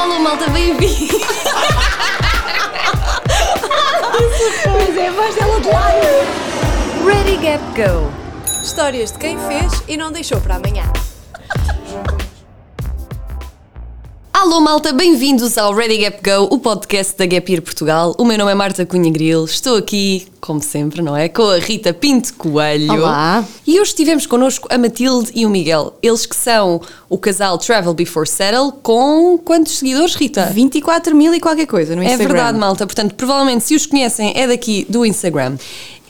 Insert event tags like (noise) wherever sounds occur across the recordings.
alô, malta, bem-vindo! Mas é a voz dela de lado. Ready, Gap, Go! Histórias de quem fez e não deixou para amanhã. Alô, malta, bem-vindos ao Ready Gap Go, o podcast da Gap Year Portugal. O meu nome é Marta Cunha Gril, estou aqui, como sempre, não é? Com a Rita Pinto Coelho. Olá. E hoje tivemos connosco a Matilde e o Miguel. Eles que são o casal Travel Before Settle, com quantos seguidores, Rita? 24 mil e qualquer coisa no É Instagram. verdade, malta. Portanto, provavelmente, se os conhecem, é daqui do Instagram.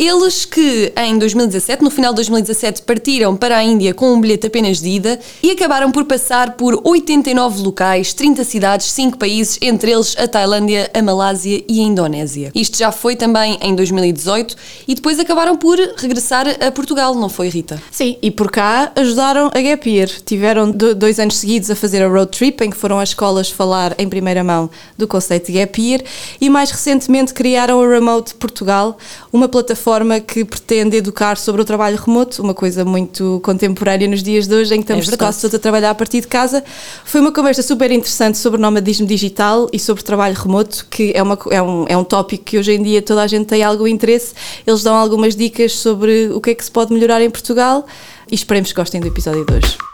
Eles que em 2017, no final de 2017, partiram para a Índia com um bilhete apenas de ida e acabaram por passar por 89 locais, 30 cidades, 5 países, entre eles a Tailândia, a Malásia e a Indonésia. Isto já foi também em 2018 e depois acabaram por regressar a Portugal, não foi, Rita? Sim, e por cá ajudaram a Gap Year. Tiveram do- dois anos seguidos a fazer a road trip, em que foram às escolas falar em primeira mão do conceito de Gap Year, e mais recentemente criaram a Remote Portugal, uma plataforma que pretende educar sobre o trabalho remoto, uma coisa muito contemporânea nos dias de hoje, em que estamos É quase todos a trabalhar a partir de casa. Foi uma conversa super interessante sobre nomadismo digital e sobre trabalho remoto, que é, uma, é, um, é um tópico que hoje em dia toda a gente tem algum interesse. Eles dão algumas dicas sobre o que é que se pode melhorar em Portugal e esperemos que gostem do episódio de hoje.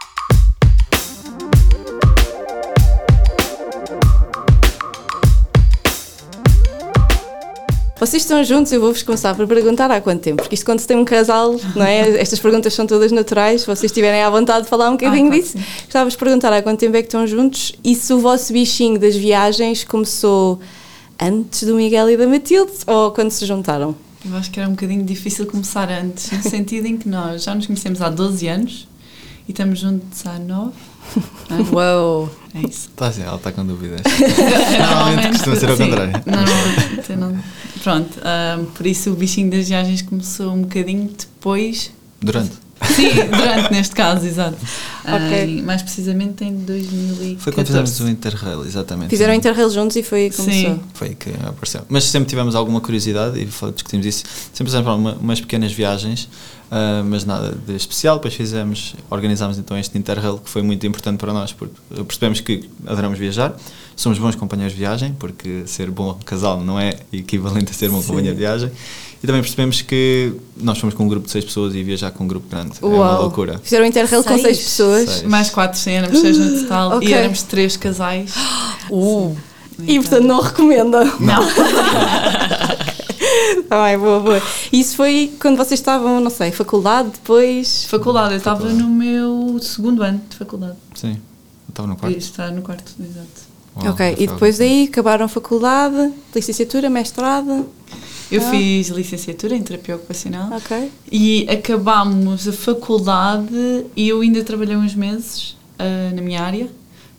Vocês estão juntos, eu vou-vos começar por perguntar há quanto tempo, porque isto quando se tem um casal, não é? (laughs) Estas perguntas são todas naturais, se vocês estiverem à vontade de falar um bocadinho claro disso. Gostava de perguntar há quanto tempo é que estão juntos e se o vosso bichinho das viagens começou antes do Miguel e da Matilde ou quando se juntaram? Eu acho que era um bocadinho difícil começar antes, no sentido em que nós já nos conhecemos há 12 anos e estamos juntos há 9. (laughs) Uau! É isso. Está assim, ela está com dúvidas. (laughs) Normalmente costuma ser ao sim, contrário. Normalmente, não- pronto, ah, por isso o bichinho das viagens começou um bocadinho depois. Durante. Sim, durante neste caso, exato. (laughs) Ok. mais precisamente em 2014. Foi quando fizemos o Interrail, exatamente. Fizeram Sim. Interrail juntos e foi aí que começou. Sim. Foi aí que apareceu. Mas sempre tivemos alguma curiosidade e discutimos isso. Sempre fizemos uma, umas pequenas viagens, ah, mas nada de especial. Depois fizemos, organizámos então este Interrail que foi muito importante para nós porque percebemos que adoramos viajar. Somos bons companheiros de viagem, porque ser bom casal não é equivalente a ser bom companheiro de viagem. E também percebemos que nós fomos com um grupo de seis pessoas e viajar com um grupo grande é uma Uau. loucura. Fizeram Interrail com Seis. seis pessoas. Seis. Mais 400, éramos 6 no total Ok. e éramos três casais. (gasps) Uh. E portanto não recomenda. Não. (laughs) (laughs) Tá bem, boa, boa. Isso foi quando vocês estavam, não sei, faculdade, depois. Faculdade, eu estava no meu segundo ano de faculdade. Sim. Eu estava no E quarto. está no quarto, exato. Uau, ok, e depois daí acabaram a faculdade, licenciatura, mestrado. Eu Ah. fiz licenciatura em terapia ocupacional Ok. e acabámos a faculdade e eu ainda trabalhei uns meses ah, na minha área,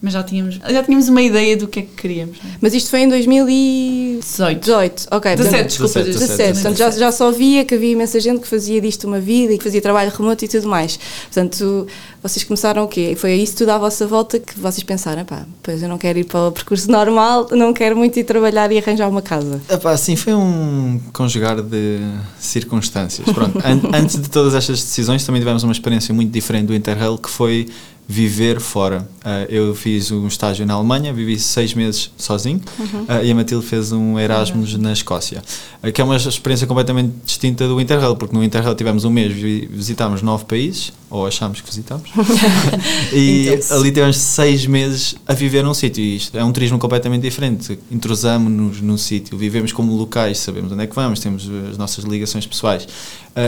mas já tínhamos, já tínhamos uma ideia do que é que queríamos. né? Mas isto foi em 2018. 18. ok. 17, portanto, desculpa. 17, 17. Portanto, já, já só via que havia imensa gente que fazia disto uma vida e que fazia trabalho remoto e tudo mais. Portanto, vocês começaram o quê? Foi isso tudo à vossa volta que vocês pensaram, pá, pois eu não quero ir para o percurso normal, não quero muito ir trabalhar e arranjar uma casa. Epá, sim, foi um conjugar de circunstâncias. Pronto, an- (laughs) antes de todas estas decisões, também tivemos uma experiência muito diferente do Interrail, que foi viver fora. Ah, eu fiz um estágio na Alemanha, vivi seis meses sozinho, ah, e a Matilde fez um Erasmus na Escócia, ah, que é uma experiência completamente distinta do Interrail, porque no Interrail tivemos um mês, vi- visitámos nove países, ou achámos que visitámos, (laughs) e ali tivemos seis meses a viver num sítio, e isto é um turismo completamente diferente. Entrosamos-nos num sítio, vivemos como locais, sabemos onde é que vamos, temos as nossas ligações pessoais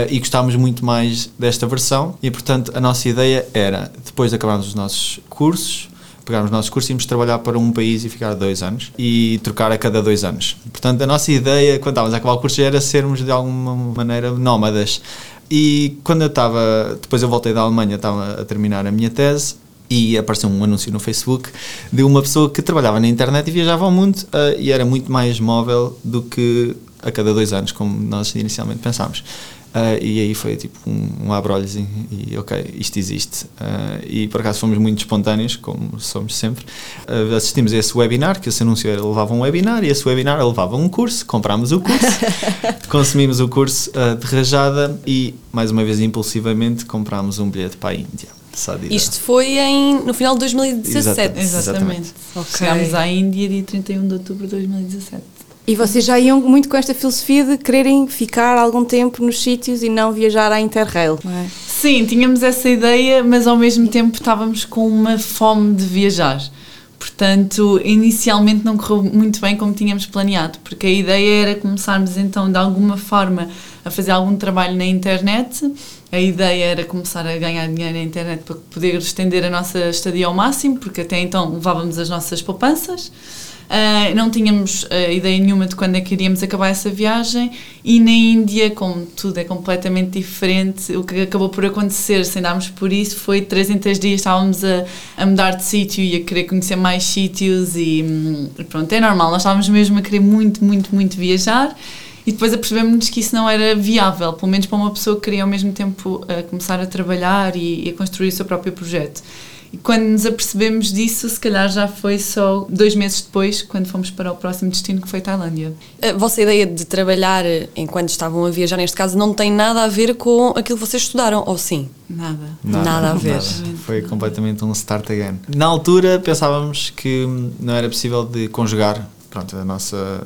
e gostámos muito mais desta versão. E portanto, a nossa ideia era, depois de acabarmos os nossos cursos, pegarmos os nossos cursos e irmos trabalhar para um país e ficar dois anos e trocar a cada dois anos. Portanto, a nossa ideia, quando estávamos a acabar o curso, era sermos de alguma maneira nómadas. E quando eu estava, depois eu voltei da Alemanha, estava a terminar a minha tese e apareceu um anúncio no Facebook de uma pessoa que trabalhava na internet e viajava ao mundo ah, e era muito mais móvel do que a cada dois anos, como nós inicialmente pensámos. Ah, e aí foi tipo um, um abre-olhos e, e, ok, isto existe. Ah, e por acaso fomos muito espontâneos, como somos sempre. Ah, assistimos a esse webinar, que esse anúncio era, levava um webinar, e esse webinar levava um curso, comprámos o curso, (laughs) consumimos o curso de rajada e, mais uma vez impulsivamente, comprámos um bilhete para a Índia. Ida. Isto foi em, no final de 2017. Exatamente. Exatamente. Ok. Chegámos à Índia dia 31 de outubro de 2017. E vocês já iam muito com esta filosofia de quererem ficar algum tempo nos sítios e não viajar à Interrail, não é? Sim, tínhamos essa ideia, mas ao mesmo tempo estávamos com uma fome de viajar. Portanto, inicialmente não correu muito bem como tínhamos planeado, porque a ideia era começarmos então de alguma forma a fazer algum trabalho na internet. A ideia era começar a ganhar dinheiro na internet para poder estender a nossa estadia ao máximo, porque até então levávamos as nossas poupanças. Uh, não tínhamos uh, ideia nenhuma de quando é que iríamos acabar essa viagem. E na Índia, como tudo é completamente diferente, o que acabou por acontecer, sem darmos por isso, foi de 3 em 3 dias estávamos a, a mudar de sítio e a querer conhecer mais sítios e, hum, pronto, é normal, nós estávamos mesmo a querer muito, muito, muito viajar e depois apercebemos que isso não era viável, pelo menos para uma pessoa que queria ao mesmo tempo uh, começar a trabalhar e, e a construir o seu próprio projeto. E quando nos apercebemos disso, se calhar já foi só dois meses depois, quando fomos para o próximo destino, que foi Tailândia. A vossa ideia de trabalhar enquanto estavam a viajar, neste caso, não tem nada a ver com aquilo que vocês estudaram, ou sim? Nada. Nada a ver. nada. Foi completamente um start again. Na altura pensávamos que não era possível de conjugar pronto, a nossa,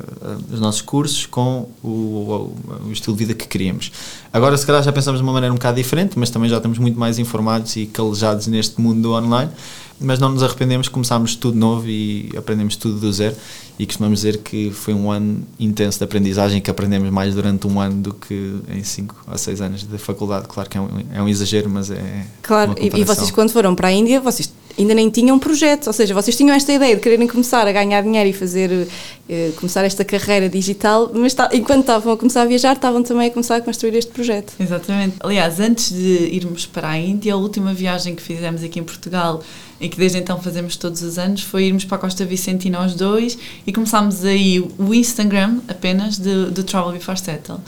os nossos cursos com o, o, o, estilo de vida que queríamos. Agora, se calhar, já pensamos de uma maneira um bocado diferente, mas também já estamos muito mais informados e calejados neste mundo do online. Mas não nos arrependemos, começámos tudo novo e aprendemos tudo do zero. E costumamos dizer que foi um ano intenso de aprendizagem, que aprendemos mais durante um ano do que em cinco ou seis anos de faculdade. Claro que é um, é um exagero, mas é. Claro, e, e vocês, quando foram para a Índia, vocês ainda nem tinham projeto, ou seja, vocês tinham esta ideia de quererem começar a ganhar dinheiro e fazer, eh, começar esta carreira digital, mas tá, enquanto estavam a começar a viajar, estavam também a começar a construir este projeto. Exatamente. Aliás, antes de irmos para a Índia, a última viagem que fizemos aqui em Portugal e que desde então fazemos todos os anos foi irmos para a Costa Vicentina aos dois e começámos aí o Instagram apenas do, do Travel Before Settle.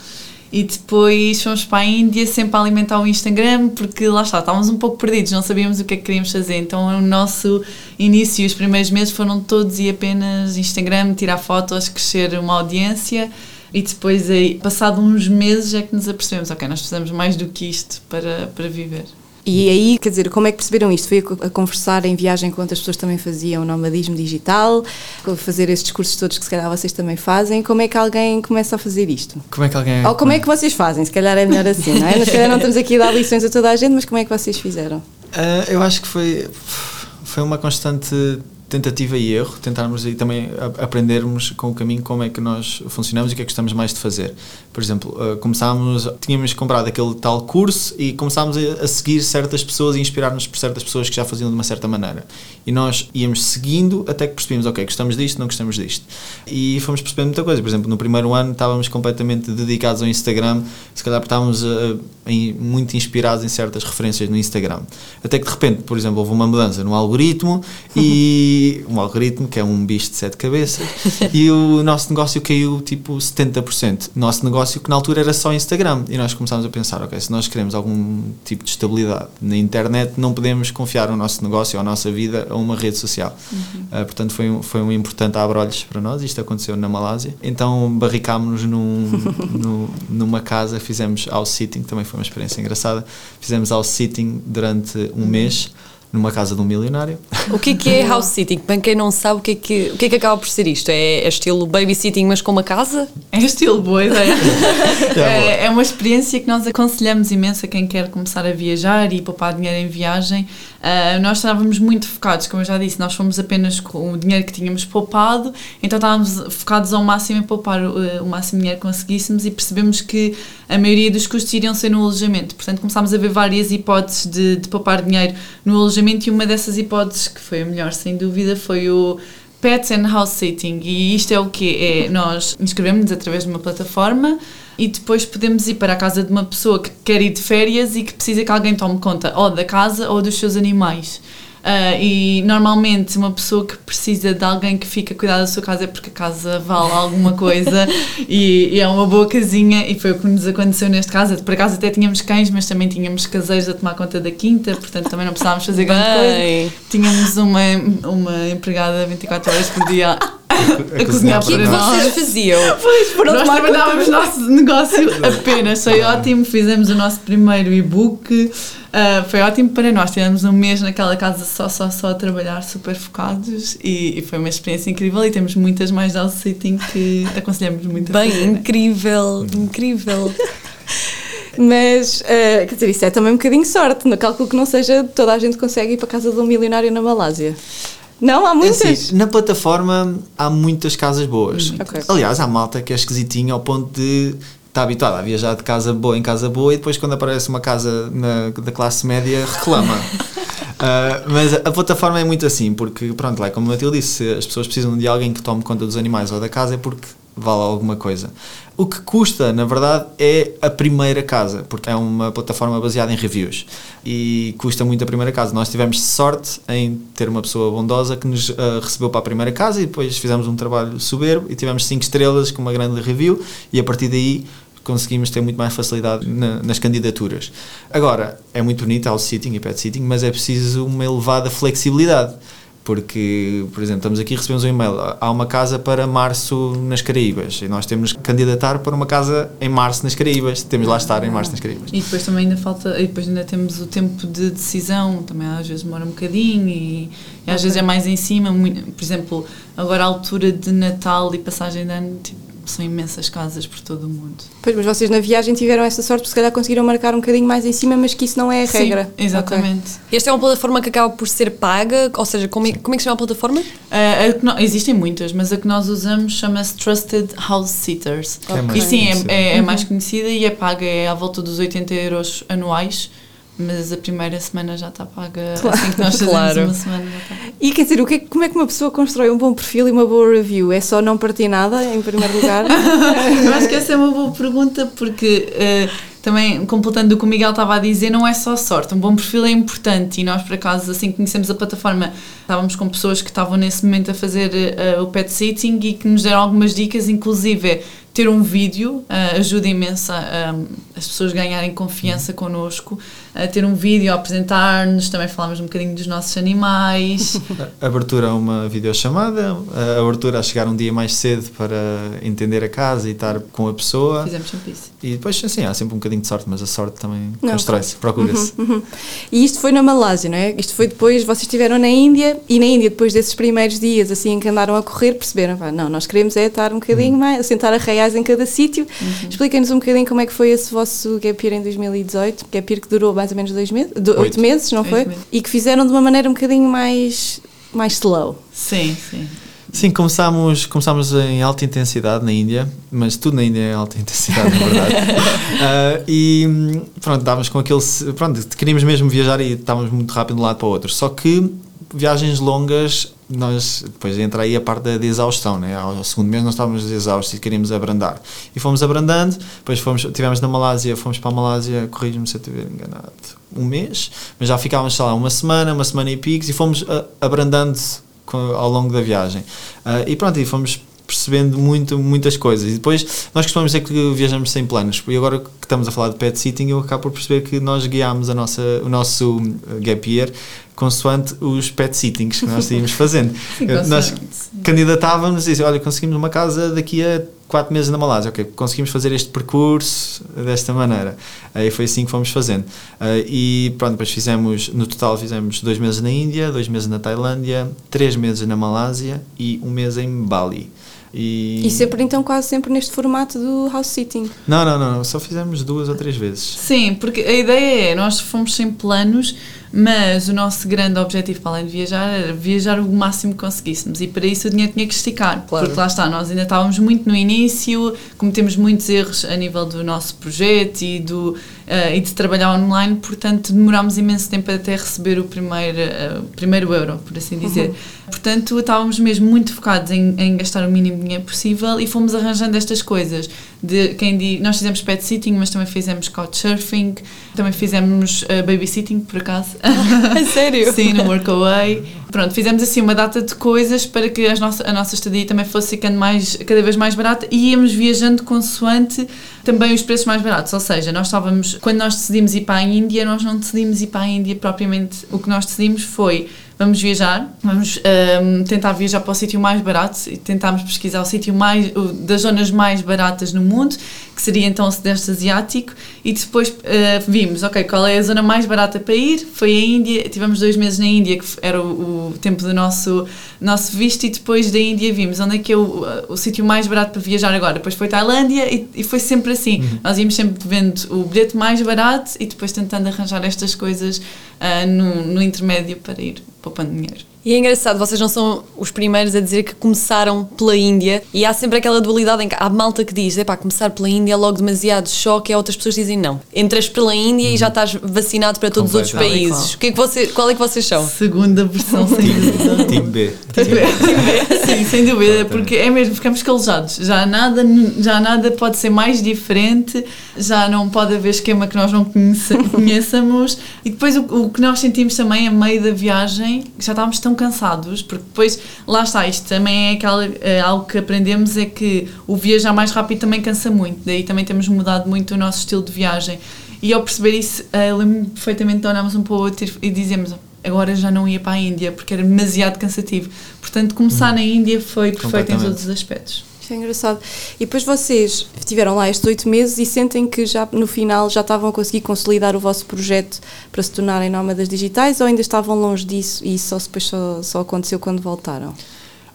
E depois fomos para a Índia sempre a alimentar o Instagram, porque lá está, estávamos um pouco perdidos, não sabíamos o que é que queríamos fazer. Então o nosso início, os primeiros meses foram todos e apenas Instagram, tirar fotos, crescer uma audiência. E depois, aí, passado uns meses, é que nos apercebemos: ok, nós precisamos mais do que isto para, para viver. E aí, quer dizer, como é que perceberam isto? Foi a conversar em viagem com outras pessoas também faziam nomadismo digital, fazer esses cursos todos que se calhar vocês também fazem. Como é que alguém começa a fazer isto? Como é que alguém. Ou como é que vocês fazem? Se calhar é melhor assim, não é? Se calhar não estamos aqui a dar lições a toda a gente, mas como é que vocês fizeram? Uh, eu acho que foi, foi uma constante tentativa e erro, tentarmos aí também aprendermos com o caminho como é que nós funcionamos e o que é que gostamos mais de fazer. Por exemplo, uh, começámos, tínhamos comprado aquele tal curso e começámos a, seguir certas pessoas e inspirar-nos por certas pessoas que já faziam de uma certa maneira. E nós íamos seguindo até que percebemos, ok, gostamos disto, não gostamos disto. E fomos percebendo muita coisa. Por exemplo, no primeiro ano estávamos completamente dedicados ao Instagram, se calhar estávamos em, muito inspirados em certas referências no Instagram. Até que de repente, por exemplo, houve uma mudança no algoritmo (laughs) e um algoritmo que é um bicho de sete cabeças (laughs) e o nosso negócio caiu tipo 70%. O nosso negócio que na altura era só Instagram e nós começámos a pensar, ok, se nós queremos algum tipo de estabilidade na internet, não podemos confiar o nosso negócio ou a nossa vida a uma rede social. Uhum. Uh, portanto, foi um, foi um importante abre-olhos para nós. Isto aconteceu na Malásia. Então, barricámos-nos num, (laughs) num, numa casa, fizemos house sitting, também foi uma experiência engraçada. Fizemos house sitting durante um mês numa casa de um milionário. O que é, que é (laughs) house sitting? Para quem não sabe, o que é que, o que, é que acaba por ser isto? É, é estilo babysitting, mas com uma casa? É estilo boa ideia. (laughs) é, é, uma experiência que nós aconselhamos imenso a quem quer começar a viajar e poupar dinheiro em viagem. Uh, nós estávamos muito focados, como eu já disse, nós fomos apenas com o dinheiro que tínhamos poupado, então estávamos focados ao máximo em poupar uh, o máximo dinheiro que conseguíssemos e percebemos que a maioria dos custos iriam ser no alojamento. Portanto, começámos a ver várias hipóteses de, de poupar dinheiro no alojamento e uma dessas hipóteses, que foi a melhor sem dúvida, foi o Pets and House Sitting. E isto é o que é, nós inscrevemos-nos através de uma plataforma e depois podemos ir para a casa de uma pessoa que quer ir de férias e que precisa que alguém tome conta ou da casa ou dos seus animais. Uh, e normalmente uma pessoa que precisa de alguém que fica a cuidar da sua casa é porque a casa vale alguma coisa (laughs) e, e, é uma boa casinha e foi o que nos aconteceu neste caso. Por acaso até tínhamos cães, mas também tínhamos caseiros a tomar conta da quinta, portanto também não precisávamos fazer grande coisa. Tínhamos uma, uma empregada 24 horas por dia a, A cozinhar O que é que para nós. vocês faziam? (laughs) foram Nós trabalhávamos o (laughs) nosso negócio apenas, foi ótimo. Fizemos o nosso primeiro e-book, ah, foi ótimo para nós. Tivemos um mês naquela casa só, só, só a trabalhar, super focados e, e foi uma experiência incrível. E temos muitas mais house sitting que (laughs) aconselhamos muito a Bem, fazerem. incrível, incrível. Mas, eh, quer dizer, isso é também um bocadinho sorte. No cálculo que não seja toda a gente consegue ir para a casa de um milionário na Malásia. Não, há É muitas. assim, na plataforma há muitas casas boas. Ok. Aliás, há malta que é esquisitinha ao ponto de estar habituada a viajar de casa boa em casa boa e depois quando aparece uma casa na- da classe média reclama. (laughs) Ah, mas a plataforma é muito assim, porque pronto, lá como o Matilde disse, se as pessoas precisam de alguém que tome conta dos animais ou da casa é porque vale alguma coisa. O que custa, na verdade, é a primeira casa, porque é uma plataforma baseada em reviews e custa muito a primeira casa. Nós tivemos sorte em ter uma pessoa bondosa que nos ah, recebeu para a primeira casa e depois fizemos um trabalho soberbo e tivemos 5 estrelas com uma grande review e a partir daí conseguimos ter muito mais facilidade na- nas candidaturas. Agora, é muito bonito house sitting e pet sitting, mas é preciso uma elevada flexibilidade. Porque, por exemplo, estamos aqui recebemos um e-mail. Há uma casa para março nas Caraíbas e nós temos que candidatar para uma casa em março nas Caraíbas. Temos lá estar em março nas Caraíbas. E depois também ainda falta, e depois ainda temos o tempo de decisão, também às vezes demora um bocadinho e, e às vezes é mais em cima. muito- por exemplo, agora a altura de Natal e passagem de ano, tipo, são imensas casas por todo o mundo. Pois, mas vocês na viagem tiveram essa sorte, porque se calhar conseguiram marcar um bocadinho mais em cima, mas que isso não é a regra. Sim, exatamente. Esta é uma plataforma que acaba por ser paga, ou seja, como é, como é que se chama a plataforma? Ah, a existem muitas, mas a que nós usamos chama-se Trusted House Sitters. É mais E sim, conhecida. é, é, é mais conhecida e é paga, é à volta dos 80 euros anuais, mas a primeira semana já está paga. Assim que nós Claro. uma semana já está paga. E quer dizer, o que é, como é que uma pessoa constrói um bom perfil e uma boa review? É só não partir nada, em primeiro lugar? (laughs) Eu acho que essa é uma boa pergunta porque eh, também, completando o que o Miguel estava a dizer, não é só sorte. Um bom perfil é importante e nós, por acaso, assim que conhecemos a plataforma, estávamos com pessoas que estavam nesse momento a fazer eh, o pet sitting e que nos deram algumas dicas, inclusive ter um vídeo eh, ajuda imenso a, a- as pessoas ganharem confiança connosco, a ter um vídeo a apresentar-nos, também falámos um bocadinho dos nossos animais. (laughs) Abertura a uma videochamada, a abertura a chegar um dia mais cedo para entender a casa e estar com a pessoa. Fizemos sempre isso. E depois, assim, há sempre um bocadinho de sorte, mas a sorte também Não, constrói-se, procura-se. Uhum. E isto foi na Malásia, não é? Isto foi depois, vocês estiveram na Índia e na Índia, depois desses primeiros dias assim em que andaram a correr, perceberam, pá, não, nós queremos é estar um bocadinho mais, sentar a em cada sítio. Expliquem-nos um bocadinho como é que foi esse vosso gap year em 2018, gap year que durou mais ou menos dois meses, do- oito Oito. meses, não Oito foi? meses. E que fizeram de uma maneira um bocadinho mais, mais slow. Sim, sim. Sim, começámos, começámos em alta intensidade na Índia, mas tudo na Índia é alta intensidade, na verdade. (laughs) Ah, e pronto, estávamos com aquele. Pronto, queríamos mesmo viajar e estávamos muito rápido de um lado para o outro. Só que viagens longas, nós depois entra aí a parte da de exaustão, né? Ao segundo mês nós estávamos exaustos e queríamos abrandar. E fomos abrandando, depois fomos, tivemos na Malásia, fomos para a Malásia, corrijo-me se eu estiver enganado, um mês, mas já ficávamos, sei lá, uma semana, uma semana e picos e fomos ah, abrandando ao longo da viagem. Ah, e pronto, e fomos percebendo muito, muitas coisas. E depois nós costumamos dizer que viajamos sem planos. E agora que estamos a falar de pet sitting, eu acabo por perceber que nós guiámos a nossa, o nosso uh, gap year consoante os pet sittings que nós íamos fazendo. (laughs) Sim, Eh, nós candidatávamos e dizia, olha, conseguimos uma casa daqui a quatro meses na Malásia, ok, conseguimos fazer este percurso desta maneira. Aí foi assim que fomos fazendo. Ah, e pronto, depois fizemos, no total fizemos dois meses na Índia, dois meses na Tailândia, três meses na Malásia e um mês em Bali. E, E sempre, então, quase sempre neste formato do house sitting. Não, não, não, só fizemos duas ou três vezes. Sim, porque a ideia é, nós fomos sem planos, mas o nosso grande objetivo, para além de viajar, era viajar o máximo que conseguíssemos. E para isso o dinheiro tinha que esticar. Claro. Porque lá está, nós ainda estávamos muito no início, cometemos muitos erros a nível do nosso projeto e, do, eh, e de trabalhar online, portanto demorámos imenso tempo até receber o primeiro, eh, primeiro euro, por assim dizer. Portanto, estávamos mesmo muito focados em, em gastar o mínimo dinheiro possível e fomos arranjando estas coisas. De quem diz, nós fizemos pet sitting, mas também fizemos couchsurfing, também fizemos uh, babysitting, por acaso. A (laughs) sério? Sim, no Workaway. Pronto, fizemos assim uma data de coisas para que as nossa, a nossa estadia também fosse ficando mais, cada vez mais barata e íamos viajando consoante também os preços mais baratos. Ou seja, nós estávamos, quando nós decidimos ir para a Índia, nós não decidimos ir para a Índia propriamente. O que nós decidimos foi vamos viajar, vamos ahm, tentar viajar para o sítio mais barato e tentámos pesquisar o sítio mais, o- das zonas mais baratas no mundo, que seria então o Sudeste Asiático, e depois ah, vimos, ok, qual é a zona mais barata para ir? Foi a Índia, tivemos dois meses na Índia, que era o, o tempo do nosso, nosso visto, e depois da Índia vimos onde é que é o, o sítio mais barato para viajar agora. Depois foi Tailândia e, e foi sempre assim. Nós íamos sempre vendo o bilhete mais barato e depois tentando arranjar estas coisas ah, no, no intermédio para ir poupando dinheiro. E é engraçado, vocês não são os primeiros a dizer que começaram pela Índia e há sempre aquela dualidade em que há malta que diz, epá, começar pela Índia é logo demasiado choque e há outras pessoas que dizem não. Entras pela Índia e já estás vacinado para todos os outros países. O que é que você, qual é que vocês são? Segunda versão, sem dúvida. Team B. (laughs) Sim, sem dúvida, porque é mesmo, ficamos calejados. Já nada, já nada pode ser mais diferente, já não pode haver esquema que nós não conheça- (laughs) conheçamos. E depois o, o que nós sentimos também a meio da viagem, já estávamos tão cansados, porque depois, lá está, isto também é aquela, é algo que aprendemos, é que o viajar mais rápido também cansa muito, daí também temos mudado muito o nosso estilo de viagem. E ao perceber isso, eh, lembro-me perfeitamente de olharmos um para o outro e dizemos agora já não ia para a Índia porque era demasiado cansativo. Portanto, começar na Índia foi perfeito em todos os aspectos. Isto é engraçado. E depois vocês estiveram lá estes oito meses e sentem que já no final já estavam a conseguir consolidar o vosso projeto para se tornarem nómadas digitais ou ainda estavam longe disso e isso só depois só, só aconteceu quando voltaram?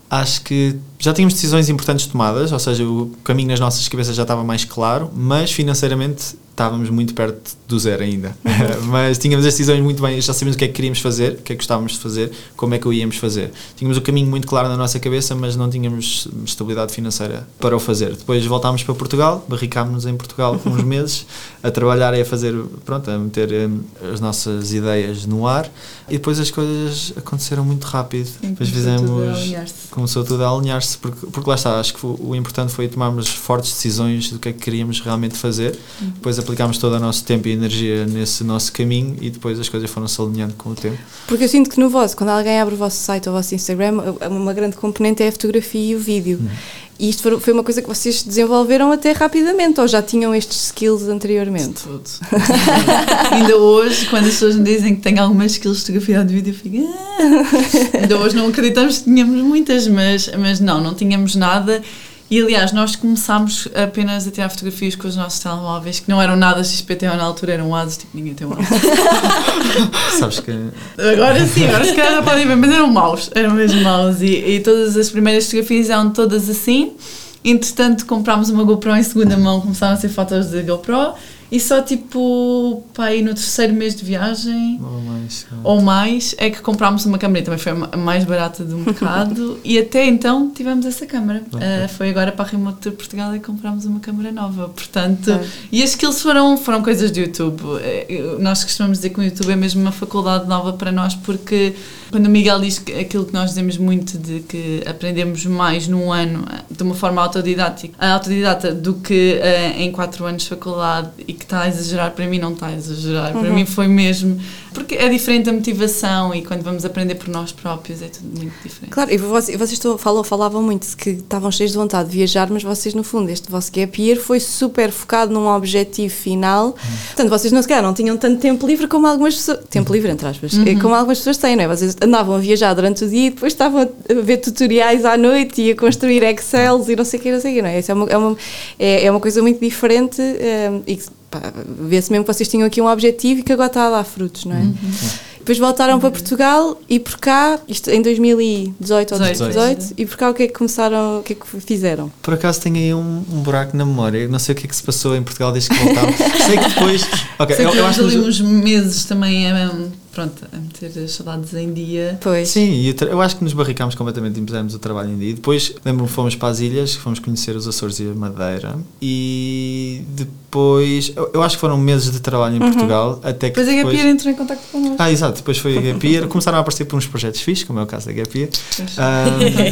Acho que já tínhamos decisões importantes tomadas, ou seja, o caminho nas nossas cabeças já estava mais claro, mas financeiramente estávamos muito perto do zero ainda. (laughs) mas tínhamos as decisões muito bem, já sabíamos o que é que queríamos fazer, o que é que gostávamos de fazer, como é que o íamos fazer. Tínhamos o caminho muito claro na nossa cabeça, mas não tínhamos estabilidade financeira para o fazer. Depois voltámos para Portugal, barricámos-nos em Portugal uns (laughs) meses a trabalhar e a fazer, pronto, a meter hum, as nossas ideias no ar e depois as coisas aconteceram muito rápido. depois começou tudo a fizemos começou tudo a alinhar-se, porque, porque lá está, acho que o, o importante foi tomarmos fortes decisões do que é que queríamos realmente fazer, depois aplicámos todo o nosso tempo e energia nesse nosso caminho e depois as coisas foram se alinhando com o tempo. Porque eu sinto que no vosso, quando alguém abre o vosso site ou o vosso Instagram, uma grande componente é a fotografia e o vídeo. E isto foi- uma coisa que vocês desenvolveram até rapidamente ou já tinham estes skills anteriormente? Tudo. (laughs) Ainda hoje, quando as pessoas me dizem que tenho algumas skills de fotografia de vídeo, eu fico. "Ah." Ainda hoje não acreditamos que tínhamos muitas, mas, mas não, não tínhamos nada. E aliás, nós começámos apenas a tirar fotografias com os nossos telemóveis, que não eram nada XPTO na altura, eram ASUS, tipo, ninguém tem um ASUS. (laughs) Sabes que Agora sim, agora se calhar já podem ver, mas eram maus, eram mesmo maus. E, e todas as primeiras fotografias eram todas assim. Entretanto, comprámos uma GoPro em segunda mão, começaram a ser fotos de GoPro. E só tipo, pá, aí no terceiro mês de viagem ou mais, ou mais é que comprámos uma câmera. Também foi a ma- a mais barata do mercado. (laughs) e até então tivemos essa câmera. Ah, foi agora para a Remote Tour Portugal e comprámos uma câmera nova. Portanto, e as skills foram, foram coisas do YouTube. Eh, Nós costumamos dizer que o YouTube é mesmo uma faculdade nova para nós, porque quando o Miguel diz que aquilo que nós dizemos muito de que aprendemos mais num ano de uma forma autodidática, autodidata do que eh, em quatro anos de faculdade e que está a exagerar, para mim não está a exagerar. Para mim foi mesmo. Porque é diferente a motivação e quando vamos aprender por nós próprios é tudo muito diferente. Claro, e vocês, vocês falam, falavam muito que estavam cheios de vontade de viajar, mas vocês, no fundo, este vosso gap year foi super focado num objetivo final. Portanto, vocês não se calhar não tinham tanto tempo livre como algumas pessoas. Tempo livre, entre aspas. eh, Como algumas pessoas têm, não é? Vocês andavam a viajar durante o dia e depois estavam a ver tutoriais à noite e a construir Excels e não sei o que, não sei o que, não é? Isso é uma, é uma, é, é uma coisa muito diferente eh, e que, vê-se mesmo que vocês tinham aqui um objetivo e que agora está a dar frutos, não é? Depois voltaram para Portugal e por cá, isto em 2018 ou 18. 2018, e por cá o que é que começaram, o que é que fizeram? Por acaso tenho aí um, um buraco na memória, Eu não sei o que é que se passou em Portugal desde que voltámos. (laughs) sei que depois. Ok, Sei eu, que eu acho que. ali uns meses também a, pronto, a meter as saudades em dia. Pois. Sim, e eu acho que nos barricámos completamente e impusemos o trabalho em dia. Depois, lembro-me que fomos para as ilhas, fomos conhecer os Açores e a Madeira. E depois, eu, eu acho que foram meses de trabalho em Portugal. Até que Depois a. Gapier entrou em contato connosco. Ah, exato, depois foi a (laughs) Gapier. Começaram a aparecer por uns projetos fixos, como é o caso da Gapier. Ah,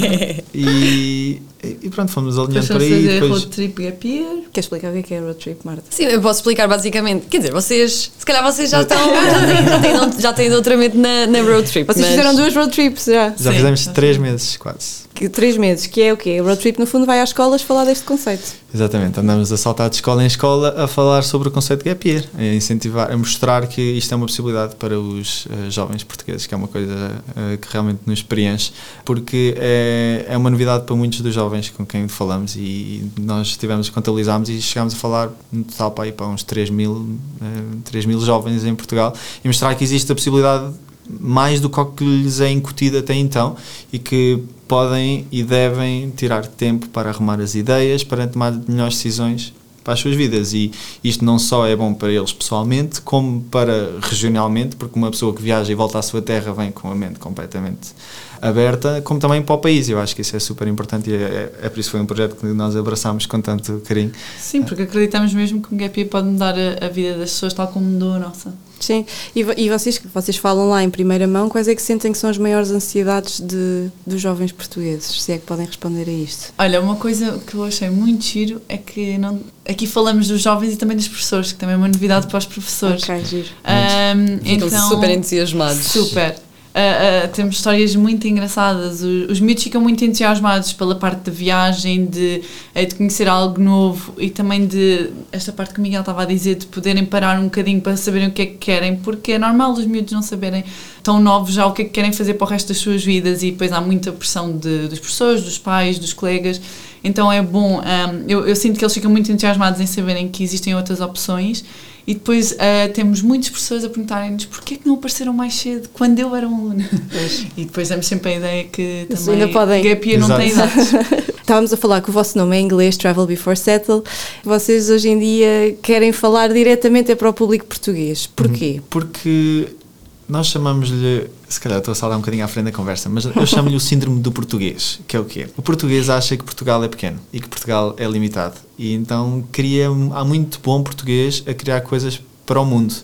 (laughs) e, e pronto, fomos alinhando por fomos aí. fazer Depois, road trip Gapier. Queres explicar o que é que é road trip, Marta? Sim, eu posso explicar basicamente. Quer dizer, vocês, se calhar vocês já estão, já têm, já têm, já têm doutoramento na, na road trip. Vocês mas- fizeram duas road trips já. já Sim, fizemos já três meses, quase. Que, três meses, que é o quê? O road trip, no fundo, vai às escolas falar deste conceito. Exatamente, andamos a saltar de escola em escola a falar sobre o conceito de gap year, a incentivar, a mostrar que isto é uma possibilidade para os uh, jovens portugueses, que é uma coisa uh, que realmente nos preenche, porque é, é uma novidade para muitos dos jovens com quem falamos e nós tivemos, contabilizámos e chegámos a falar no total para, aí, para uns 3 mil, uh, 3 mil jovens em Portugal e mostrar que existe a possibilidade mais do que lhes é incutido até então e que podem e devem tirar tempo para arrumar as ideias, para tomar melhores decisões para as suas vidas e isto não só é bom para eles pessoalmente como para regionalmente porque uma pessoa que viaja e volta à sua terra vem com a mente completamente aberta, como também para o país. Eu acho que isso é super importante e é, é, é por isso que foi um projeto que nós abraçámos com tanto carinho. Sim, porque acreditamos mesmo que o Gap pode mudar a, a vida das pessoas tal como mudou a nossa. Sim, e, e vocês, vocês falam lá em primeira mão, quais é que sentem que são as maiores ansiedades de, dos jovens portugueses? Se é que podem responder a isto. Olha, uma coisa que eu achei muito giro é que não, aqui falamos dos jovens e também dos professores, que também é uma novidade para os professores. Ok, giro. Um, então, super entusiasmados. Super. Uh, uh, temos histórias muito engraçadas. Os, os miúdos ficam muito entusiasmados pela parte da viagem, de, uh, de conhecer algo novo e também de esta parte que o Miguel estava a dizer, de poderem parar um bocadinho para saberem o que é que querem, porque é normal os miúdos não saberem tão novos já o que é que querem fazer para o resto das suas vidas e depois há muita pressão de, dos professores, dos pais, dos colegas. Então é bom, um, eu, eu sinto que eles ficam muito entusiasmados em saberem que existem outras opções e depois uh, temos muitas pessoas a perguntarem-nos porquê que não apareceram mais cedo quando eu era um aluno. (laughs) e depois temos sempre a ideia que também ainda podem. Gap Year não tem idades. (laughs) Estávamos a falar que o vosso nome é inglês, Travel Before Settle. Vocês hoje em dia querem falar diretamente para o público português. Porquê? Porque nós chamamos-lhe, se calhar estou a salar um bocadinho à frente da conversa, mas eu chamo-lhe o (laughs) síndrome do português, que é o quê? O português acha que Portugal é pequeno e que Portugal é limitado. E então cria, há muito bom português a criar coisas para o mundo.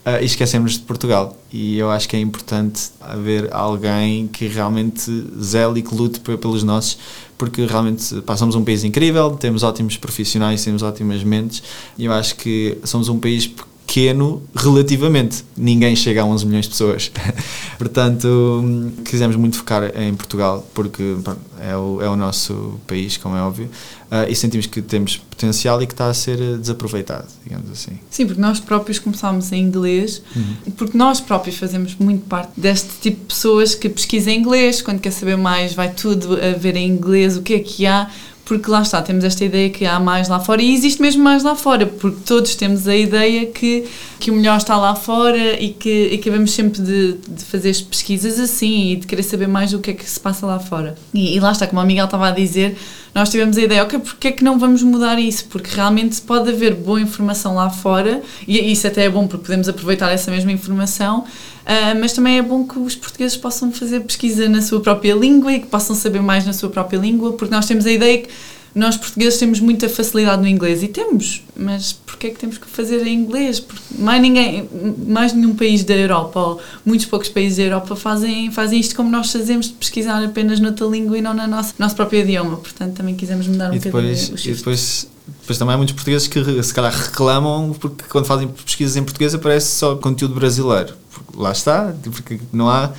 Uh, e esquecemos de Portugal. E eu acho que é importante haver alguém que realmente zele e que lute pelos nossos, porque realmente passamos um país incrível, temos ótimos profissionais, temos ótimas mentes, e eu acho que somos um país pequeno relativamente. Ninguém chega a 11 milhões de pessoas. (laughs) Portanto, quisemos muito focar em Portugal, porque é o, é o nosso país, como é óbvio, uh, e sentimos que temos potencial e que está a ser desaproveitado, digamos assim. Sim, porque nós próprios começámos em inglês, uhum. porque nós próprios fazemos muito parte deste tipo de pessoas que pesquisam inglês, quando quer saber mais, vai tudo a ver em inglês, o que é que há porque lá está, temos esta ideia que há mais lá fora e existe mesmo mais lá fora, porque todos temos a ideia que, que o melhor está lá fora e que acabamos sempre de, de fazer pesquisas assim e de querer saber mais do que é que se passa lá fora. E, e lá está, como a Miguel estava a dizer, nós tivemos a ideia, ok, porque é que não vamos mudar isso? Porque realmente pode haver boa informação lá fora e isso até é bom porque podemos aproveitar essa mesma informação Uh, mas também é bom que os portugueses possam fazer pesquisa na sua própria língua e que possam saber mais na sua própria língua, porque nós temos a ideia que nós portugueses temos muita facilidade no inglês e temos, mas porquê é que temos que fazer em inglês? Porque mais ninguém, mais nenhum país da Europa ou muitos poucos países da Europa fazem, fazem isto como nós fazemos, de pesquisar apenas noutra língua e não na nossa nosso próprio idioma. Portanto, também quisemos mudar um e depois, bocadinho E depois, depois também há muitos portugueses que se calhar reclamam porque quando fazem pesquisas em português aparece só conteúdo brasileiro. Porque lá está, porque não há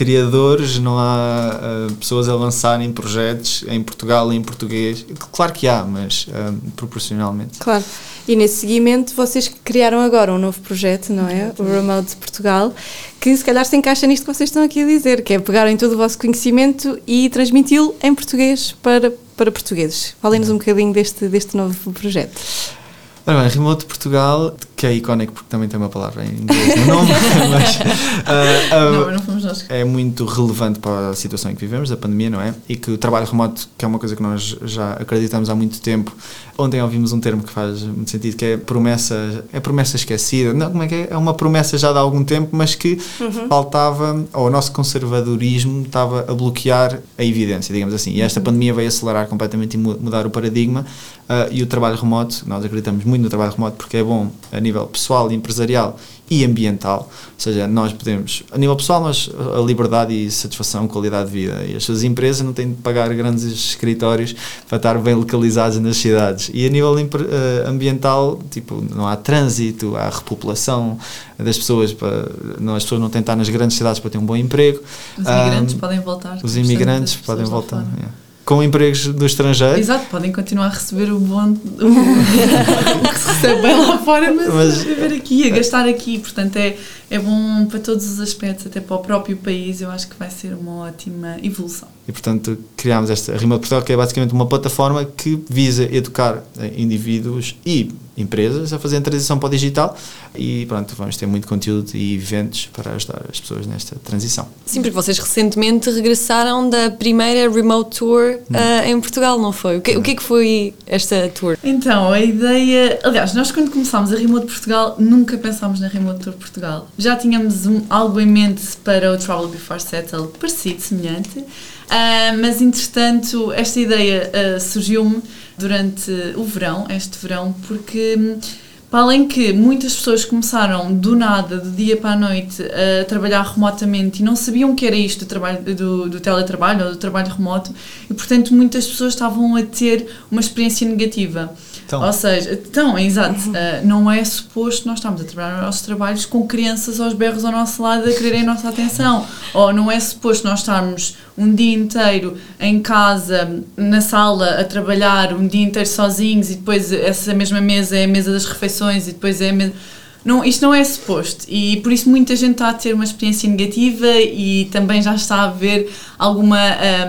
criadores, não há uh, pessoas a lançarem projetos em Portugal e em português. Claro que há, mas uh, proporcionalmente. Claro. E nesse seguimento vocês criaram agora um novo projeto, não é? O Remote de Portugal, que se calhar se encaixa nisto que vocês estão aqui a dizer, que é pegarem todo o vosso conhecimento e transmiti-lo em português para, para portugueses. Falem-nos um bocadinho deste, deste novo projeto. Ora bem, Remote Portugal, que é icónico porque também tem uma palavra em inglês no nome, (laughs) mas, uh, uh, não, não fomos nós. é muito relevante para a situação em que vivemos, a pandemia, não é? E que o trabalho remoto, que é uma coisa que nós já acreditamos há muito tempo, ontem ouvimos um termo que faz muito sentido, que é promessa, é promessa esquecida, não, como é que é? É uma promessa já de há algum tempo, mas que uhum. faltava, ou o nosso conservadorismo estava a bloquear a evidência, digamos assim. E esta uhum. pandemia veio acelerar completamente e mudar o paradigma, uh, e o trabalho remoto, nós acreditamos muito no trabalho remoto porque é bom a nível nível pessoal, empresarial e ambiental. Ou seja, nós podemos, a nível pessoal, nós, a liberdade e satisfação, qualidade de vida. E as suas empresas não têm de pagar grandes escritórios para estar bem localizados nas cidades. E a nível uh, ambiental, tipo, não há trânsito, há repopulação das pessoas, para, não, as pessoas não têm de estar nas grandes cidades para ter um bom emprego. Os imigrantes um, podem voltar. Os imigrantes podem voltar com empregos do estrangeiro. Exato, podem continuar a receber o bom o (laughs) que se recebe bem lá fora, mas, mas a viver aqui, a gastar aqui. Portanto, é, é bom para todos os aspectos, até para o próprio país. Eu acho que vai ser uma ótima evolução. E, portanto, criámos esta Remote Portugal, que é basicamente uma plataforma que visa educar indivíduos e empresas a fazer a transição para o digital e pronto, vamos ter muito conteúdo e eventos para ajudar as pessoas nesta transição. Sim, porque vocês recentemente regressaram da primeira Remote Tour uh, em Portugal, não foi? O que, o que é que foi esta tour? Então, a ideia... Aliás, nós quando começámos a Remote Portugal nunca pensámos na Remote Tour Portugal. Já tínhamos um, algo em mente para o Travel Before Settle parecido, semelhante, uh, mas entretanto esta ideia uh, surgiu-me durante o verão, este verão, porque hum, para além que muitas pessoas começaram do nada, do dia para a noite, a trabalhar remotamente e não sabiam o que era isto do, trabalho, do, do teletrabalho ou do trabalho remoto, e portanto muitas pessoas estavam a ter uma experiência negativa. Então. Ou seja, então, exato, uh, não é suposto nós estamos a trabalhar nos nossos trabalhos com crianças aos berros ao nosso lado a quererem a nossa atenção. Ou não é suposto nós estarmos um dia inteiro em casa, na sala, a trabalhar, um dia inteiro sozinhos e depois essa mesma mesa é a mesa das refeições e depois é a mesa. Não, isto não é suposto e por isso muita gente está a ter uma experiência negativa e também já está a haver alguma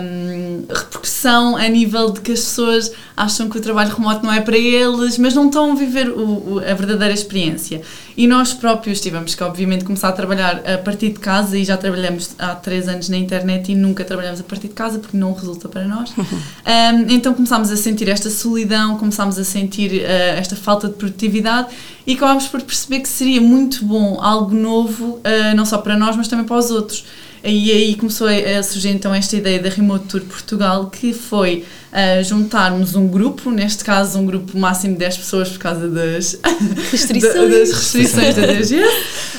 um, repercussão a nível de que as pessoas acham que o trabalho remoto não é para eles, mas não estão a viver o, o, a verdadeira experiência. E nós próprios tivemos que, obviamente, começar a trabalhar a partir de casa e já trabalhamos há três anos na internet e nunca trabalhamos a partir de casa porque não resulta para nós. (laughs) um, então começámos a sentir esta solidão, começámos a sentir uh, esta falta de produtividade e acabámos por perceber que seria muito bom algo novo, uh, não só para nós, mas também para os outros. E aí começou a surgir então esta ideia da Remote Tour Portugal, que foi uh, juntarmos um grupo, neste caso um grupo máximo de 10 pessoas por causa das (laughs) restrições, das restrições da DG.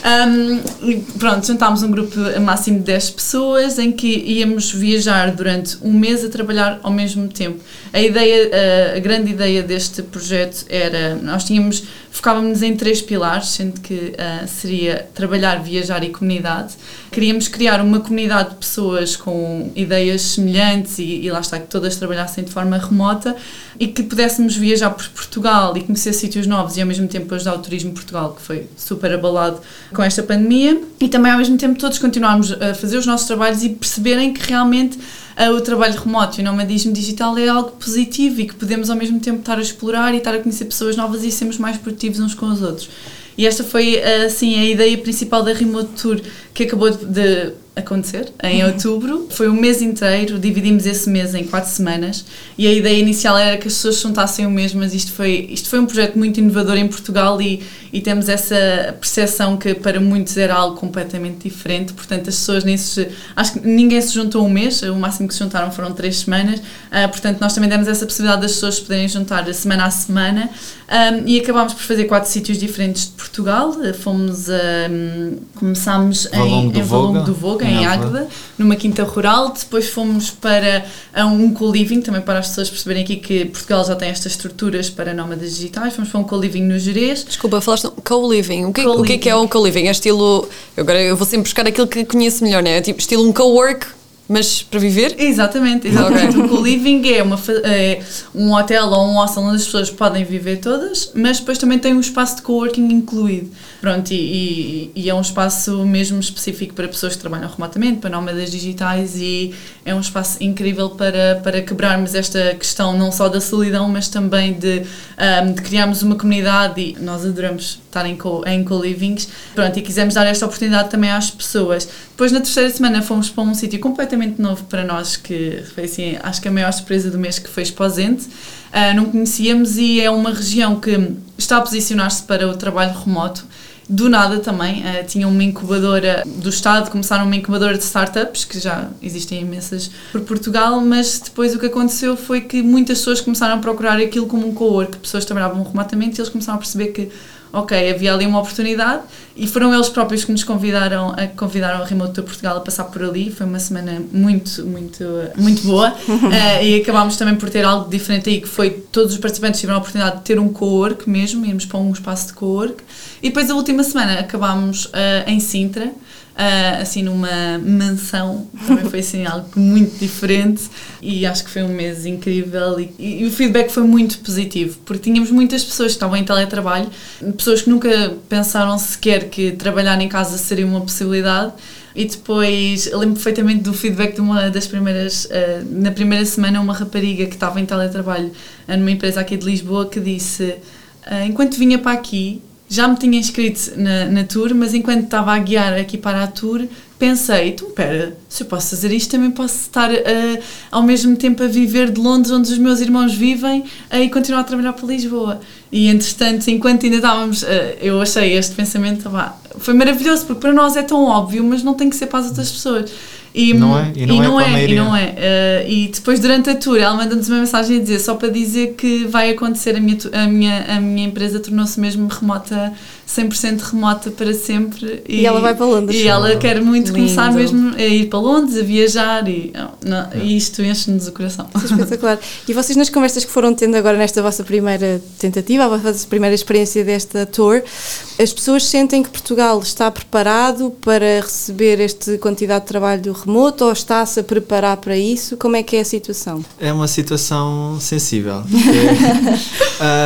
Um, pronto, juntámos um grupo máximo de 10 pessoas em que íamos viajar durante um mês a trabalhar ao mesmo tempo. A ideia, a grande ideia deste projeto era, nós tínhamos, focávamos em três pilares, sendo que uh, seria trabalhar, viajar e comunidade. Queríamos criar uma comunidade de pessoas com ideias semelhantes e, e lá está, que todas trabalhassem de forma remota e que pudéssemos viajar por Portugal e conhecer sítios novos e ao mesmo tempo ajudar o turismo de Portugal, que foi super abalado com esta pandemia, e também ao mesmo tempo todos continuarmos a fazer os nossos trabalhos e perceberem que realmente uh, o trabalho remoto e o nomadismo digital é algo positivo e que podemos ao mesmo tempo estar a explorar e estar a conhecer pessoas novas e sermos mais produtivos uns com os outros. E esta foi, assim, a ideia principal da Remote Tour, que acabou de acontecer em outubro. Foi um mês inteiro, dividimos esse mês em quatro semanas. E a ideia inicial era que as pessoas se juntassem o mês, mas isto foi, isto foi um projeto muito inovador em Portugal e, e temos essa percepção que para muitos era algo completamente diferente, portanto as pessoas nem se, acho que ninguém se juntou um mês, o máximo que se juntaram foram três semanas, uh, portanto nós também demos essa possibilidade das pessoas poderem juntar a semana a semana. Um, e acabámos por fazer quatro sítios diferentes de Portugal, fomos, um, começámos em, em Valongo do Voga, em Águeda, numa quinta rural. Depois fomos para um co-living, também para as pessoas perceberem aqui que Portugal já tem estas estruturas para nómadas digitais. Fomos para um co-living no Jerez. Desculpa, falaste co-living. O, que, co o que é que é um co-living? É estilo. Agora eu vou sempre buscar aquilo que conheço melhor, né? É tipo estilo um co-work mas para viver? Exatamente, exatamente. Okay. O co-living é, uma, é um hotel ou um hostel onde as pessoas podem viver todas, mas depois também tem um espaço de coworking incluído. Pronto, e, e, e, é um espaço mesmo específico para pessoas que trabalham remotamente, para nómadas digitais, e é um espaço incrível para, para quebrarmos esta questão não só da solidão, mas também de, um, de criarmos uma comunidade. E nós adoramos estar em, co, em co-livings. Pronto, e quisemos dar esta oportunidade também às pessoas. Depois, na terceira semana, fomos para um sítio completamente novo para nós, que foi assim, acho que a maior surpresa do mês, que foi Exposente. Uh, não conhecíamos e é uma região que está a posicionar-se para o trabalho remoto do nada também, uh, tinha uma incubadora do Estado, começaram uma incubadora de startups, que já existem imensas por Portugal, mas depois o que aconteceu foi que muitas pessoas começaram a procurar aquilo como um co-work, pessoas trabalhavam remotamente e eles começaram a perceber que ok, havia ali uma oportunidade e foram eles próprios que nos convidaram a convidaram a Remote Tour Portugal a passar por ali. Foi uma semana muito, muito, muito boa uh, (laughs) e acabámos também por ter algo diferente aí, que foi todos os participantes tiveram a oportunidade de ter um co-work mesmo, irmos para um espaço de co-work. E depois a última semana acabámos uh, em Sintra, uh, assim numa mansão, também foi assim algo muito diferente. E acho que foi um mês incrível e, e, e, o feedback foi muito positivo, porque tínhamos muitas pessoas que estavam em teletrabalho, pessoas que nunca pensaram sequer que trabalhar em casa seria uma possibilidade. E depois lembro perfeitamente do feedback de uma das primeiras, uh, na primeira semana, uma rapariga que estava em teletrabalho numa empresa aqui de Lisboa que disse: uh, Enquanto vinha para aqui, já me tinha inscrito na, na tour, mas enquanto estava a guiar aqui para a tour, pensei, então pera, se eu posso fazer isto, também posso estar uh, ao mesmo tempo a viver de Londres, onde os meus irmãos vivem, uh, e continuar a trabalhar para Lisboa. E entretanto, enquanto ainda estávamos, uh, eu achei este pensamento, foi maravilhoso, porque para nós é tão óbvio, mas não tem que ser para as outras pessoas. E não é, e não, e não é, é e não é. Uh, e depois durante a tour ela manda-nos uma mensagem a dizer só para dizer que vai acontecer a minha a minha a minha empresa tornou-se mesmo remota 100% remota para sempre e, e, ela vai para Londres. E ela quer muito Lindo. começar mesmo a ir para Londres a viajar e, não, e isto enche-nos o coração. Isso é espetacular. (laughs) E vocês nas conversas que foram tendo agora nesta vossa primeira tentativa a vossa primeira experiência desta tour as pessoas sentem que Portugal está preparado para receber esta quantidade de trabalho remoto ou está-se a preparar para isso? Como é que é a situação? É uma situação sensível (laughs)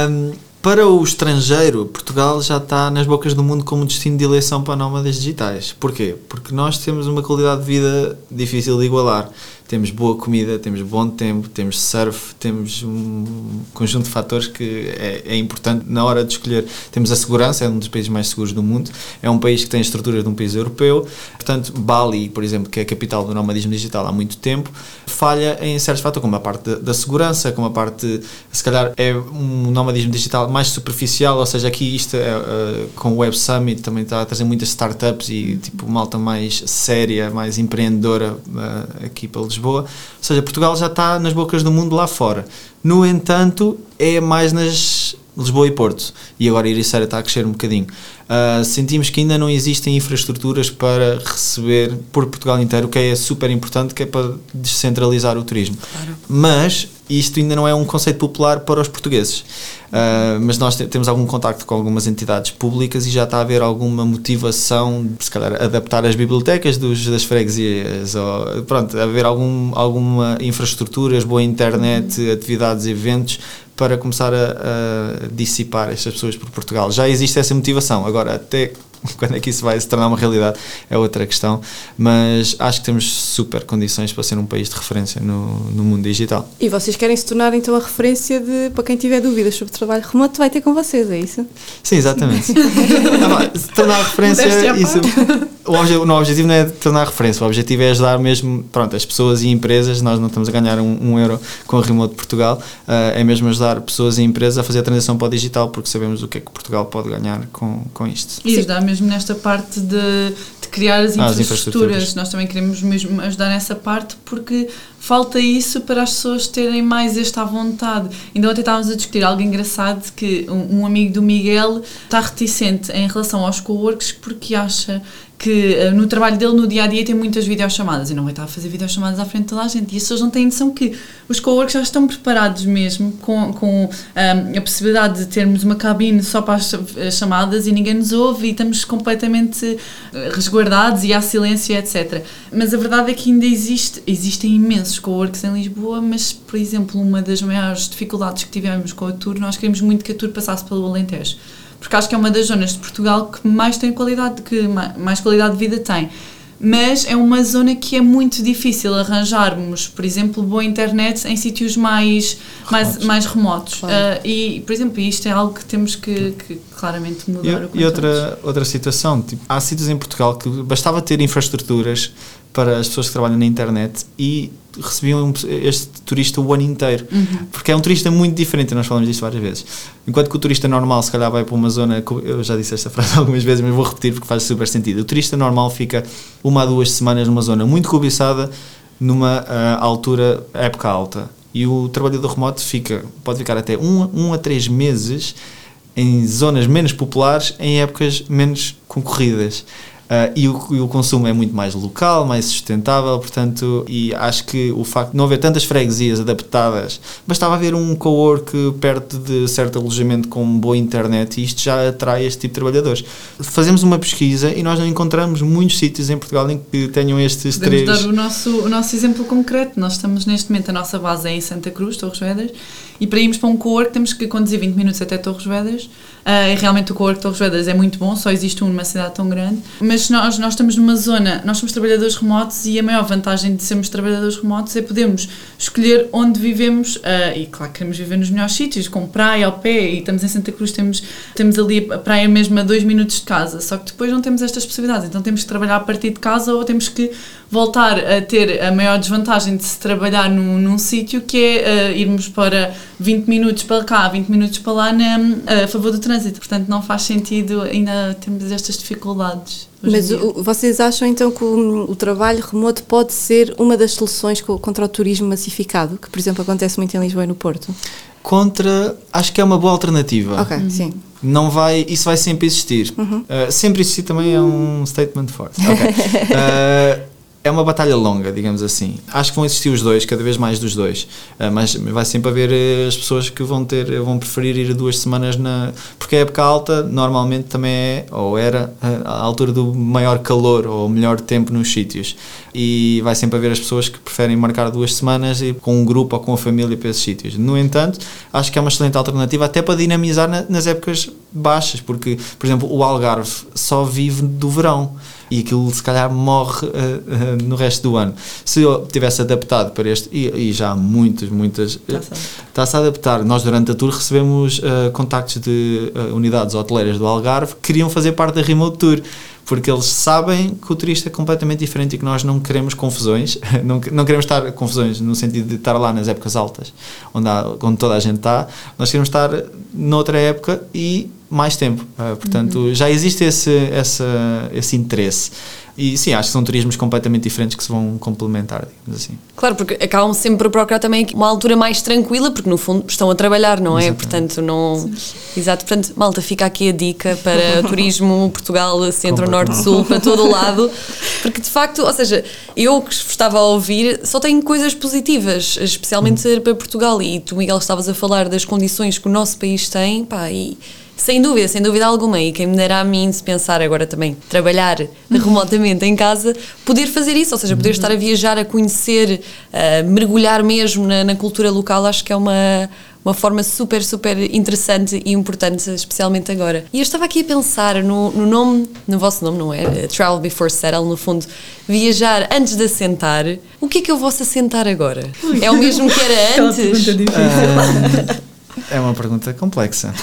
um, para o estrangeiro, Portugal já está nas bocas do mundo como destino de eleição para nómadas digitais. Porquê? Porque nós temos uma qualidade de vida difícil de igualar temos boa comida, temos bom tempo, temos surf, temos um conjunto de fatores que é, é, importante na hora de escolher. Temos a segurança, é um dos países mais seguros do mundo, é um país que tem estruturas de um país europeu, portanto, Bali, por exemplo, que é a capital do nomadismo digital há muito tempo, falha em certos fatores, como a parte da, segurança, como a parte, se calhar, é um nomadismo digital mais superficial, ou seja, aqui isto é, uh, com o Web Summit também está a trazer muitas startups e tipo malta mais séria, mais empreendedora uh, aqui para. Ou seja, Portugal já está nas bocas do mundo lá fora. No entanto, é mais nas Lisboa e Porto. E agora Ericeira está a crescer um bocadinho. Uh, sentimos que ainda não existem infraestruturas para receber por Portugal inteiro, o que é super importante, que é para descentralizar o turismo. Claro. Mas isto ainda não é um conceito popular para os portugueses. Uh, mas nós temos algum contacto com algumas entidades públicas e já está a haver alguma motivação de, se calhar, adaptar as bibliotecas dos, das freguesias, ou, pronto, haver algum, alguma infraestruturas, boa internet, atividades, eventos para começar a, a, dissipar estas pessoas por Portugal. Já existe essa motivação, agora até (laughs) quando é que isso vai se tornar uma realidade é outra questão, mas acho que temos super condições para ser um país de referência no, no mundo digital. E vocês querem se tornar então a referência de, para quem tiver dúvidas sobre trabalho remoto, vai ter com vocês, é isso? Sim, exatamente. (laughs) ah, se tornar referência, isso, o, obje, o objetivo não é tornar referência, o objetivo é ajudar mesmo pronto, as pessoas e empresas, nós não estamos a ganhar um, um euro com a Remote Portugal, uh, é mesmo ajudar pessoas e empresas a fazer a transição para o digital, porque sabemos o que é que Portugal pode ganhar com, com isto. E ajudar mesmo nesta parte de, de criar as, ah, infraestruturas. as infraestruturas. Nós também queremos mesmo ajudar nessa parte porque falta isso para as pessoas terem mais esta vontade. Então até estávamos a discutir algo engraçado que um, um amigo do Miguel está reticente em relação aos coworks porque acha que uh, no trabalho dele, no dia a dia, tem muitas videochamadas e não vai estar a fazer videochamadas à frente de toda a gente. E as pessoas não têm noção que os coworks já estão preparados mesmo com, com um, a possibilidade de termos uma cabine só para as chamadas e ninguém nos ouve e estamos completamente eh, resguardados e há silêncio, etc. Mas a verdade é que ainda existe, existem imensos coworks em Lisboa, mas, por exemplo, uma das maiores dificuldades que tivemos com a Tour, nós queremos muito que a Tour passasse pelo Alentejo porque acho que é uma das zonas de Portugal que mais tem qualidade, que mais qualidade de vida tem. Mas é uma zona que é muito difícil arranjarmos, por exemplo, boa internet em sítios mais remotos. mais, mais remotos. Claro. Uh, e, por exemplo, isto é algo que temos que, que claramente mudar. E, e outra, outra situação, tipo, há sítios em Portugal que bastava ter infraestruturas para as pessoas que trabalham na internet e recebiam este turista o ano inteiro. Uhum. Porque é um turista muito diferente, nós falamos disto várias vezes. Enquanto que o turista normal, se calhar, vai para uma zona. Eu já disse esta (laughs) frase algumas vezes, mas vou repetir porque faz super sentido. O turista normal fica uma a duas semanas numa zona muito cobiçada, numa uh, altura, época alta. E o trabalhador remoto fica, pode ficar até um, um a três meses em zonas menos populares em épocas menos concorridas. Uh, e, o, e, o, consumo é muito mais local, mais sustentável, portanto, e acho que o facto de não haver tantas freguesias adaptadas, bastava haver um co-work perto de certo alojamento com boa internet e isto já atrai este tipo de trabalhadores. Fazemos uma pesquisa e nós não encontramos muitos sítios em Portugal em que tenham estes Podemos três. dar o nosso, o nosso exemplo concreto. Nós estamos neste momento, a nossa base é em Santa Cruz, Torres Vedras, e para irmos para um co-work temos que conduzir 20 minutos até Torres Vedras. Uh, e realmente o co-work Torres Vedras é muito bom, só existe um numa cidade tão grande. Mas nós, nós estamos numa zona, nós somos trabalhadores remotos e a maior vantagem de sermos trabalhadores remotos é podermos escolher onde vivemos. Uh, e claro, queremos viver nos melhores sítios, com praia ao pé. E estamos em Santa Cruz, temos, temos ali a praia mesmo a dois minutos de casa. Só que depois não temos estas possibilidades. Então temos que trabalhar a partir de casa ou temos que voltar a ter a maior desvantagem de se trabalhar num, num sítio que é uh, irmos para 20 minutos para cá, 20 minutos para lá na, a favor do trânsito. Portanto, não faz sentido ainda termos estas dificuldades. Mas o, vocês acham então que o, o, trabalho remoto pode ser uma das soluções contra o turismo massificado, que por exemplo acontece muito em Lisboa e no Porto? Contra, acho que é uma boa alternativa. Ok, uhum. sim. Não vai, isso vai sempre existir. Uhum. Uh, sempre existir também é um statement forte. Okay. Uh, (laughs) é uma batalha longa, digamos assim. Acho que vão existir os dois, cada vez mais dos dois. Uh, mas vai sempre haver uh, as pessoas que vão ter, vão preferir ir duas semanas na. Porque a época alta normalmente também é, ou era, a altura do maior calor ou melhor tempo nos sítios. E vai sempre haver as pessoas que preferem marcar duas semanas e, com um grupo ou com a família para esses sítios. No entanto, acho que é uma excelente alternativa até para dinamizar na, nas épocas baixas, porque, por exemplo, o Algarve só vive do verão e aquilo se calhar morre uh, uh, no resto do ano. Se eu tivesse adaptado para este, e, e já muitas, muitas, está-se a adaptar. Nós durante a tour recebemos contactos de unidades hoteleiras do Algarve que queriam fazer parte da Remote Tour porque eles sabem que o turista é completamente diferente e que nós não queremos confusões, (laughs) não, não queremos estar confusões no sentido de estar lá nas épocas altas, onde, há, onde toda a gente está, nós queremos estar noutra época e mais tempo. Uh, portanto, uhum. já existe esse, essa, esse interesse. E sim, acho que são turismos completamente diferentes que se vão complementar, digamos assim. Claro, porque acabam sempre por procurar também uma altura mais tranquila, porque no fundo estão a trabalhar, não é? Exatamente. Portanto, não. Sim. Exato, portanto, malta, fica aqui a dica para (laughs) turismo Portugal, centro, norte, sul, para todo o lado, porque de facto, ou seja, eu que estava a ouvir só tenho coisas positivas, especialmente hum. para Portugal, e tu, Miguel, estavas a falar das condições que o nosso país tem, pá, e sem dúvida, sem dúvida alguma. E quem me dera a mim, se pensar agora também, trabalhar remotamente em casa, poder fazer isso, ou seja, poder estar a viajar, a conhecer, a mergulhar mesmo na, na cultura local, acho que é uma, uma forma super, super interessante e importante, especialmente agora. E eu estava aqui a pensar no, no nome, no vosso nome, não é? Travel Before Settle, no fundo, viajar antes de assentar. O que é que eu vou assentar agora? É o mesmo que era antes? pergunta difícil. É uma pergunta complexa.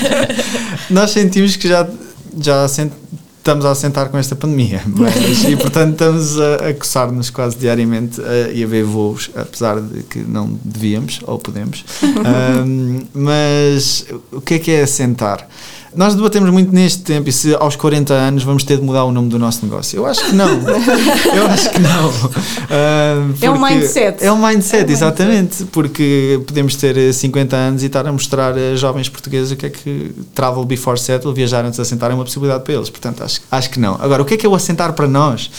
(laughs) Nós sentimos que já, já estamos a assentar com esta pandemia (laughs) mas, e, portanto, estamos a, a coçar-nos quase diariamente a, e a ver voos, apesar de que não devíamos ou podemos. (laughs) Um, mas o que é que é assentar? Nós debatemos muito neste tempo e se aos 40 anos vamos ter de mudar o nome do nosso negócio. Eu acho que não. (laughs) Eu acho que não. Uh, é um mindset. É um mindset, é um exatamente. Mindset. Porque podemos ter 50 anos e estar a mostrar a jovens portugueses o que é que travel before settle, viajar antes de assentar, é uma possibilidade para eles. Portanto, acho, acho que não. Agora, o que é que é o assentar para nós?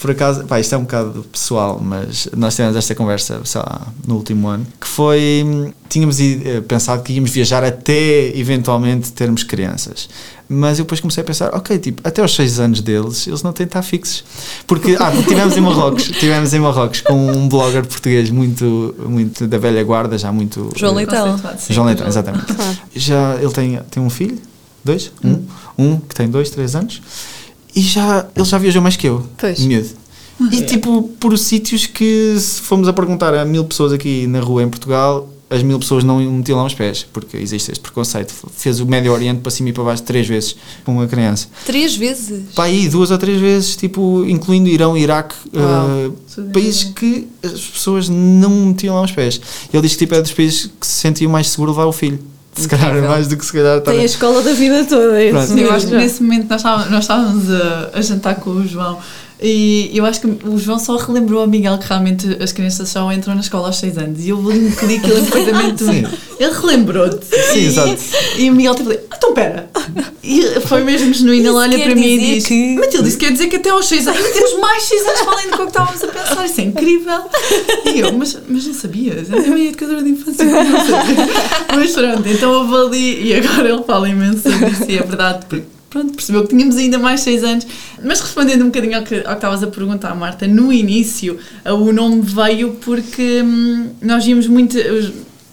Por acaso, pá, isto é um bocado pessoal, mas nós tivemos esta conversa, sei lá, no último ano, que foi, tínhamos eh, pensado que íamos viajar até eventualmente termos crianças. Mas eu depois comecei a pensar, ok, tipo, até aos 6 anos deles, eles não têm de estar fixos. Porque, ah, tivemos em Marrocos, (laughs) tivemos em Marrocos com um blogger português muito, muito da velha guarda, já muito... João eh, Leitão. João Leitão, exatamente. Já, ele tem, tem um filho, dois, um, um que tem dois, três anos, e já, ele já viajou mais que eu. Pois. Miúdo. E tipo, por sítios que se fomos a perguntar a mil pessoas aqui na rua em Portugal, as mil pessoas não metiam lá os pés, porque existe este preconceito. Fez o Médio Oriente para cima e para baixo três vezes com uma criança. Três vezes? Para aí, duas ou três vezes, tipo, incluindo Irão, Iraque, uh, países que as pessoas não metiam lá os pés. Ele diz que tipo, é dos países que se sentia mais seguro levar o filho se calhar é mais do que se calhar Tem a escola da vida toda. Sim, eu acho que nesse momento nós estávamos, nós estávamos a, a, jantar com o João E eu acho que o João só relembrou a Miguel que realmente as crianças só entram na escola aos 6 anos. E eu li um clique ele perfeitamente. Ele relembrou-te. Sim, e, exato. E o Miguel tipo, ah, então pera. E foi mesmo genuíno. Ele Isso olha para mim e diz: que- Matilde, isso quer dizer que até aos 6 anos temos mais 6 anos para além do que estávamos a pensar. Isso é incrível. E eu, mas, mas não sabias? Eu também educadora de infância. como não sabia? Mas pronto, então houve ali. E agora ele fala imenso disso e é verdade. Porque, Pronto, percebeu que tínhamos ainda mais 6 anos. Mas respondendo um bocadinho ao que, ao que estavas a perguntar, Marta, no início uh, o nome veio porque hum, nós víamos muito.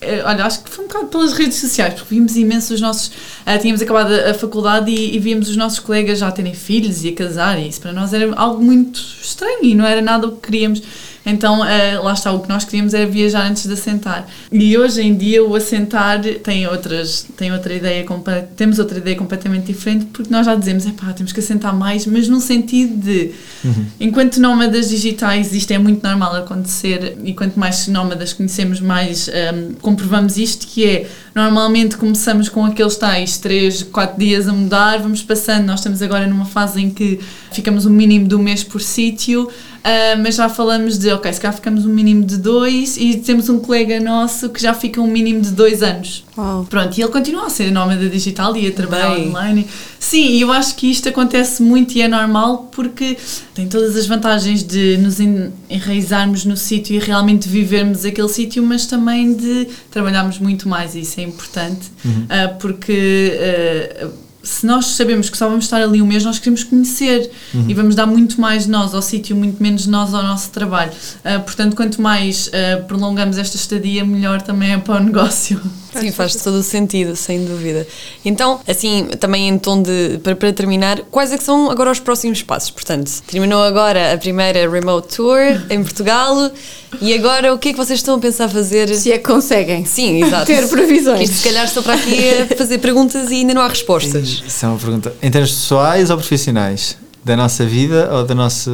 eh, Olha, acho que foi um bocado pelas redes sociais, porque vimos imenso os nossos. ah, tínhamos acabado a, a faculdade e, e víamos os nossos colegas já terem filhos e a casar, e isso para nós era algo muito estranho e não era nada o que queríamos. Então, ah, lá está, o que nós queríamos era viajar antes de assentar. E hoje em dia o assentar tem, outras, tem outra ideia, temos outra ideia completamente diferente, porque nós já dizemos, epá, temos que assentar mais, mas no sentido de, enquanto nómadas digitais, isto é muito normal acontecer, e quanto mais nómadas conhecemos, mais ahm, comprovamos isto, que é, normalmente começamos com aqueles tais 3, 4 dias a mudar, vamos passando, nós estamos agora numa fase em que ficamos um mínimo de um mês por sítio, ah, mas já falamos de, ok, se calhar ficamos um mínimo de dois e temos um colega nosso que já fica um mínimo de dois anos. Uau. Pronto, e ele continua a ser nómada digital e a trabalhar Bem. online. Sim, e eu acho que isto acontece muito e é normal porque tem todas as vantagens de nos en- enraizarmos no sítio e realmente vivermos aquele sítio, mas também de trabalharmos muito mais e isso é importante ah, porque ah, se nós sabemos que só vamos estar ali um mês, nós queremos conhecer e vamos dar muito mais de nós ao sítio, muito menos de nós ao nosso trabalho. Ah, portanto, quanto mais ah, prolongamos esta estadia, melhor também é para o negócio. Sim, faz todo o sentido, sem dúvida. Então, assim, também em tom de. Para, para terminar, quais é que são agora os próximos passos? Portanto, terminou agora a primeira remote tour em Portugal e agora o que é que vocês estão a pensar fazer? Se é que conseguem. Sim, exato. Ter previsões. Que Isto se calhar estou para aqui a fazer perguntas e ainda não há respostas. Isso é uma pergunta. Em termos pessoais ou profissionais? Da nossa vida ou da nossa.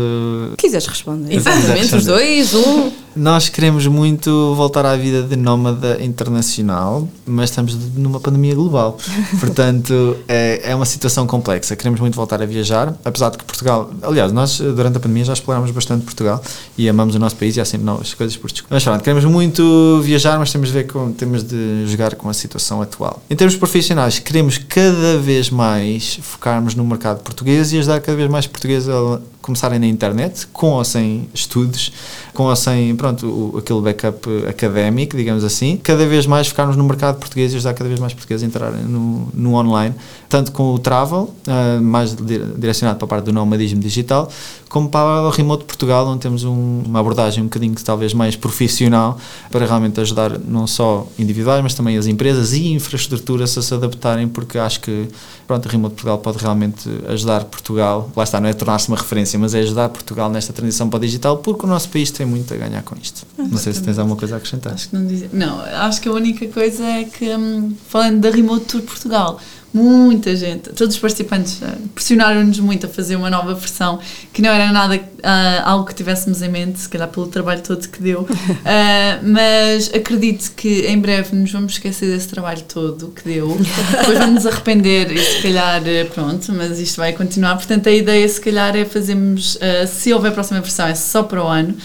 Quiseres responder. Exatamente, os dois, um. Nós queremos muito voltar à vida de nómada internacional, mas estamos numa pandemia global. (laughs) Portanto, é, é uma situação complexa. Queremos muito voltar a viajar, apesar de que Portugal. Aliás, nós eh, durante a pandemia já explorámos bastante Portugal e amamos o nosso país e há sempre novas coisas por descobrir. Mas pronto, queremos muito viajar, mas temos de ver com, temos de jogar com a situação atual. Em termos profissionais, queremos cada vez mais focarmos no mercado português e ajudar cada vez mais portugueses a começarem na internet, com ou sem estudos, com ou sem, pronto, o, aquele backup académico, digamos assim. Cada vez mais focarmos no mercado português e ajudar cada vez mais portugueses a entrarem no, no online, tanto com o travel, ah, mais di- direcionado para a parte do nomadismo digital, como para o Remote Portugal, onde temos um- uma abordagem um bocadinho talvez mais profissional para realmente ajudar não só individuais, mas também as empresas e infraestruturas a se adaptarem, porque acho que pronto, o Remote Portugal pode realmente ajudar Portugal, lá está, não é tornar-se uma referência, mas é ajudar Portugal nesta transição para o digital, porque o nosso país tem muito a ganhar com isto. Não sei se tens alguma coisa a acrescentar. Acho que não dizia. Não, acho que a única coisa é que, hum, falando da Remote Tour Portugal, muita gente, todos os participantes ah, pressionaram-nos muito a fazer uma nova versão que não era nada ah, algo que tivéssemos em mente, se calhar pelo trabalho todo que deu. Ah, (laughs) mas acredito que em breve nos vamos esquecer desse trabalho todo que deu, depois vamos nos arrepender e se calhar, eh, pronto, mas isto vai continuar. Portanto, a ideia se calhar é fazermos, ah, se houver próxima versão, é só para o ano,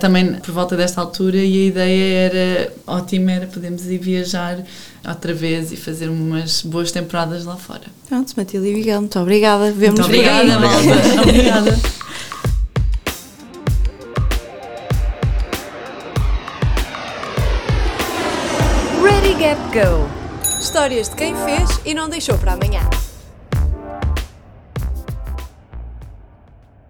também por volta desta altura, e a ideia era, ótima, era podermos ir viajar outra vez e fazer umas boas temporadas lá fora. Pronto, Matilde e Miguel, muito obrigada. Vemos Muito obrigada, malta. (laughs) Obrigada. Ready, Gap, Go! Histórias de quem fez e não deixou para amanhã.